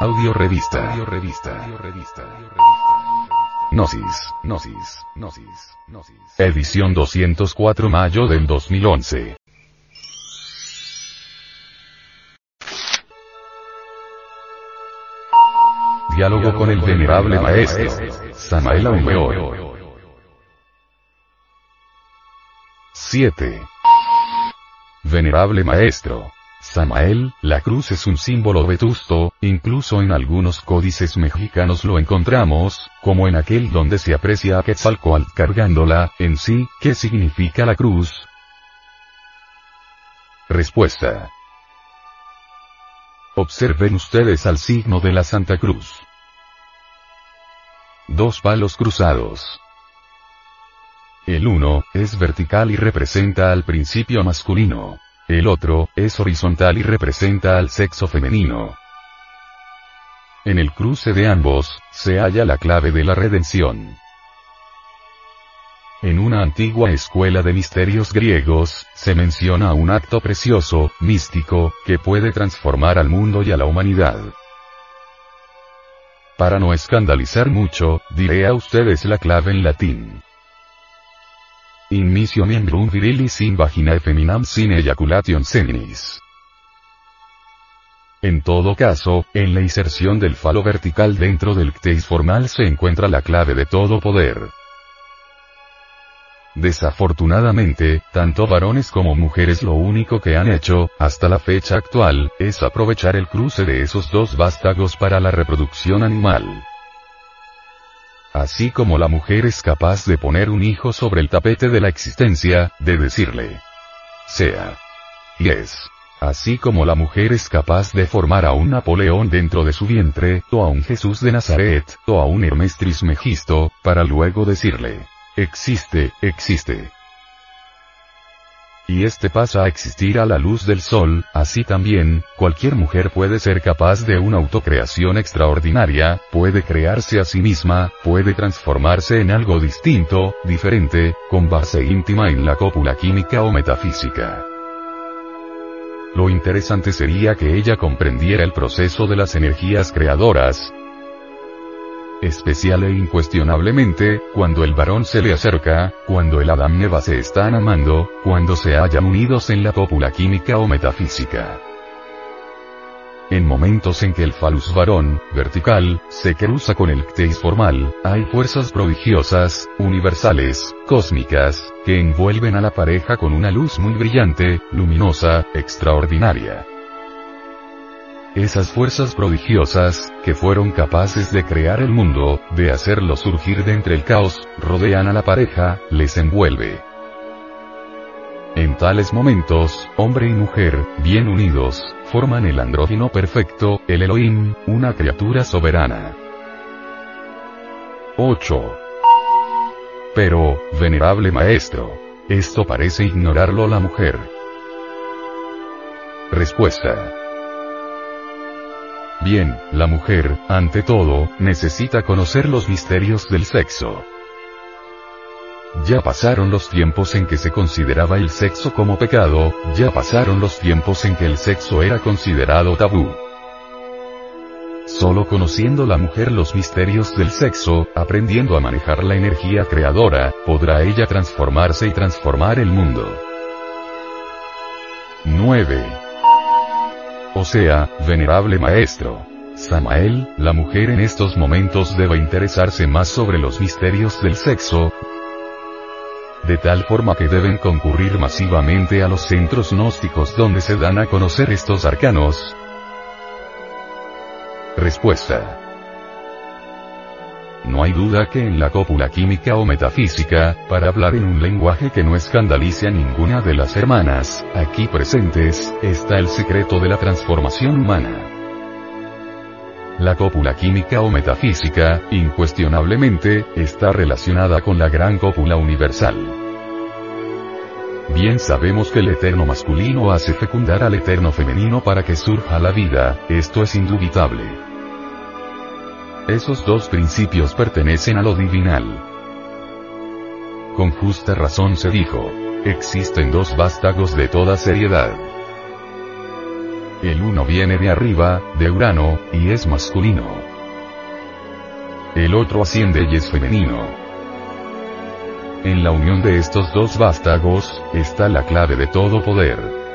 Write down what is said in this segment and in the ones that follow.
Audio revista. Audio revista. Audio revista. Gnosis, Gnosis, Gnosis, Gnosis. Edición 204 mayo del 2011. Diálogo con el venerable maestro, Samael Aumeor. 7. Venerable maestro. Samael, la cruz es un símbolo vetusto, incluso en algunos códices mexicanos lo encontramos, como en aquel donde se aprecia a Quetzalcoatl cargándola, en sí, ¿qué significa la cruz? Respuesta. Observen ustedes al signo de la Santa Cruz. Dos palos cruzados. El uno, es vertical y representa al principio masculino. El otro, es horizontal y representa al sexo femenino. En el cruce de ambos, se halla la clave de la redención. En una antigua escuela de misterios griegos, se menciona un acto precioso, místico, que puede transformar al mundo y a la humanidad. Para no escandalizar mucho, diré a ustedes la clave en latín. In missio membrum virilis in vagina feminam sin ejaculation seminis. En todo caso, en la inserción del falo vertical dentro del cteis formal se encuentra la clave de todo poder. Desafortunadamente, tanto varones como mujeres lo único que han hecho, hasta la fecha actual, es aprovechar el cruce de esos dos vástagos para la reproducción animal. Así como la mujer es capaz de poner un hijo sobre el tapete de la existencia, de decirle, sea. Y es. Así como la mujer es capaz de formar a un Napoleón dentro de su vientre, o a un Jesús de Nazaret, o a un Hermes Trismegisto, para luego decirle, existe, existe y este pasa a existir a la luz del sol, así también, cualquier mujer puede ser capaz de una autocreación extraordinaria, puede crearse a sí misma, puede transformarse en algo distinto, diferente, con base íntima en la cópula química o metafísica. Lo interesante sería que ella comprendiera el proceso de las energías creadoras, especial e incuestionablemente, cuando el varón se le acerca, cuando el Adam Eva se están amando, cuando se hayan unidos en la cópula química o metafísica. En momentos en que el falus varón, vertical, se cruza con el cteis formal, hay fuerzas prodigiosas, universales, cósmicas, que envuelven a la pareja con una luz muy brillante, luminosa, extraordinaria. Esas fuerzas prodigiosas, que fueron capaces de crear el mundo, de hacerlo surgir de entre el caos, rodean a la pareja, les envuelve. En tales momentos, hombre y mujer, bien unidos, forman el andrógino perfecto, el Elohim, una criatura soberana. 8. Pero, venerable maestro, esto parece ignorarlo la mujer. Respuesta. Bien, la mujer, ante todo, necesita conocer los misterios del sexo. Ya pasaron los tiempos en que se consideraba el sexo como pecado, ya pasaron los tiempos en que el sexo era considerado tabú. Solo conociendo la mujer los misterios del sexo, aprendiendo a manejar la energía creadora, podrá ella transformarse y transformar el mundo. 9. O sea, venerable maestro. Samael, la mujer en estos momentos debe interesarse más sobre los misterios del sexo, de tal forma que deben concurrir masivamente a los centros gnósticos donde se dan a conocer estos arcanos. Respuesta. No hay duda que en la cópula química o metafísica, para hablar en un lenguaje que no escandalice a ninguna de las hermanas, aquí presentes, está el secreto de la transformación humana. La cópula química o metafísica, incuestionablemente, está relacionada con la gran cópula universal. Bien sabemos que el eterno masculino hace fecundar al eterno femenino para que surja la vida, esto es indubitable. Esos dos principios pertenecen a lo divinal. Con justa razón se dijo, existen dos vástagos de toda seriedad. El uno viene de arriba, de Urano, y es masculino. El otro asciende y es femenino. En la unión de estos dos vástagos, está la clave de todo poder.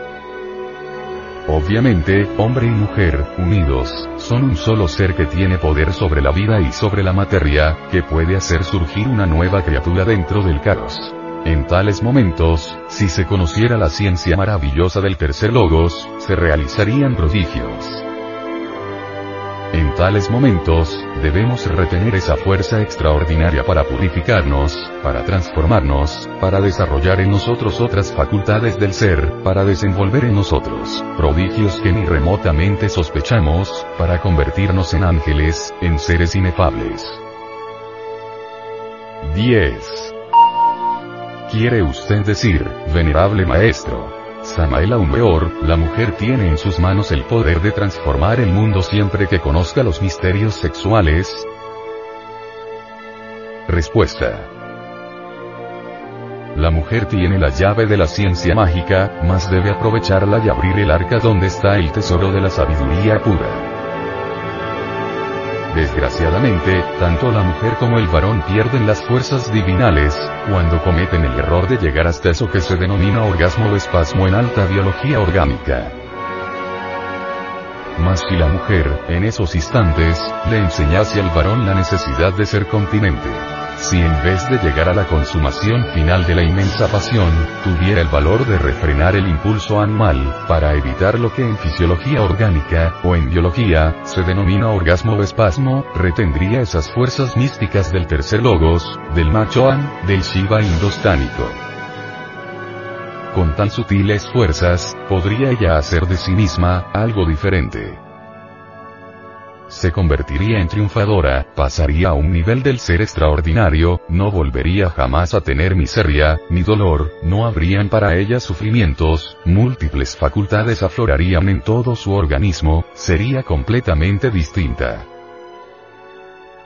Obviamente, hombre y mujer, unidos, son un solo ser que tiene poder sobre la vida y sobre la materia, que puede hacer surgir una nueva criatura dentro del caos. En tales momentos, si se conociera la ciencia maravillosa del tercer logos, se realizarían prodigios. En tales momentos, debemos retener esa fuerza extraordinaria para purificarnos, para transformarnos, para desarrollar en nosotros otras facultades del ser, para desenvolver en nosotros prodigios que ni remotamente sospechamos, para convertirnos en ángeles, en seres inefables. 10. ¿Quiere usted decir, venerable maestro? Samael Weor, la mujer tiene en sus manos el poder de transformar el mundo siempre que conozca los misterios sexuales. Respuesta. La mujer tiene la llave de la ciencia mágica, mas debe aprovecharla y abrir el arca donde está el tesoro de la sabiduría pura. Desgraciadamente, tanto la mujer como el varón pierden las fuerzas divinales, cuando cometen el error de llegar hasta eso que se denomina orgasmo o espasmo en alta biología orgánica. Mas si la mujer, en esos instantes, le enseñase al varón la necesidad de ser continente, si en vez de llegar a la consumación final de la inmensa pasión, tuviera el valor de refrenar el impulso animal, para evitar lo que en fisiología orgánica, o en biología, se denomina orgasmo o espasmo, retendría esas fuerzas místicas del tercer logos, del machoan, del Shiva indostánico. Con tan sutiles fuerzas, podría ella hacer de sí misma, algo diferente se convertiría en triunfadora, pasaría a un nivel del ser extraordinario, no volvería jamás a tener miseria, ni dolor, no habrían para ella sufrimientos, múltiples facultades aflorarían en todo su organismo, sería completamente distinta.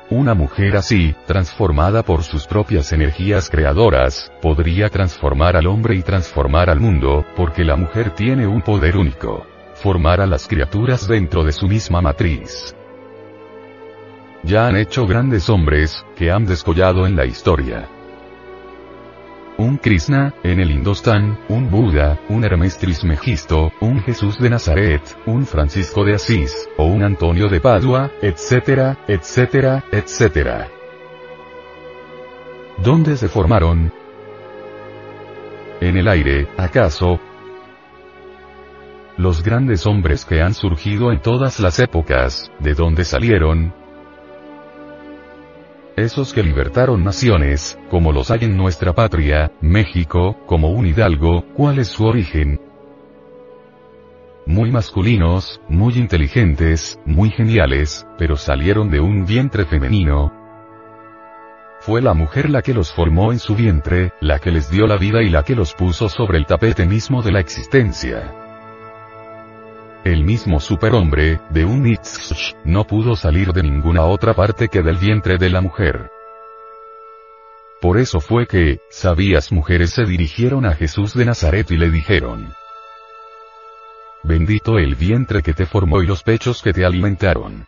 Una mujer así, transformada por sus propias energías creadoras, podría transformar al hombre y transformar al mundo, porque la mujer tiene un poder único. Formar a las criaturas dentro de su misma matriz ya han hecho grandes hombres, que han descollado en la historia. Un Krishna, en el Indostán, un Buda, un Hermes Trismegisto, un Jesús de Nazaret, un Francisco de Asís, o un Antonio de Padua, etcétera, etcétera, etcétera. ¿Dónde se formaron? En el aire, ¿acaso? Los grandes hombres que han surgido en todas las épocas, ¿de dónde salieron? Esos que libertaron naciones, como los hay en nuestra patria, México, como un hidalgo, ¿cuál es su origen? Muy masculinos, muy inteligentes, muy geniales, pero salieron de un vientre femenino. Fue la mujer la que los formó en su vientre, la que les dio la vida y la que los puso sobre el tapete mismo de la existencia. El mismo superhombre, de un Itzch, no pudo salir de ninguna otra parte que del vientre de la mujer. Por eso fue que, sabias mujeres se dirigieron a Jesús de Nazaret y le dijeron, Bendito el vientre que te formó y los pechos que te alimentaron.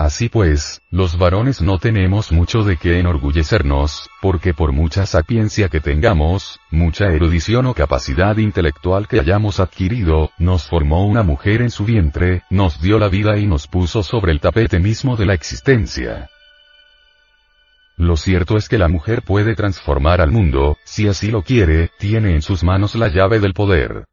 Así pues, los varones no tenemos mucho de qué enorgullecernos, porque por mucha sapiencia que tengamos, mucha erudición o capacidad intelectual que hayamos adquirido, nos formó una mujer en su vientre, nos dio la vida y nos puso sobre el tapete mismo de la existencia. Lo cierto es que la mujer puede transformar al mundo, si así lo quiere, tiene en sus manos la llave del poder.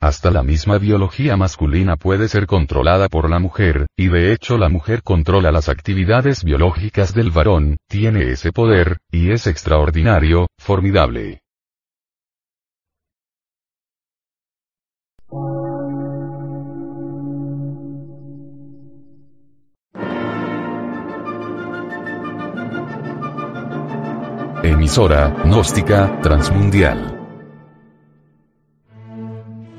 Hasta la misma biología masculina puede ser controlada por la mujer, y de hecho la mujer controla las actividades biológicas del varón, tiene ese poder, y es extraordinario, formidable. Emisora, gnóstica, transmundial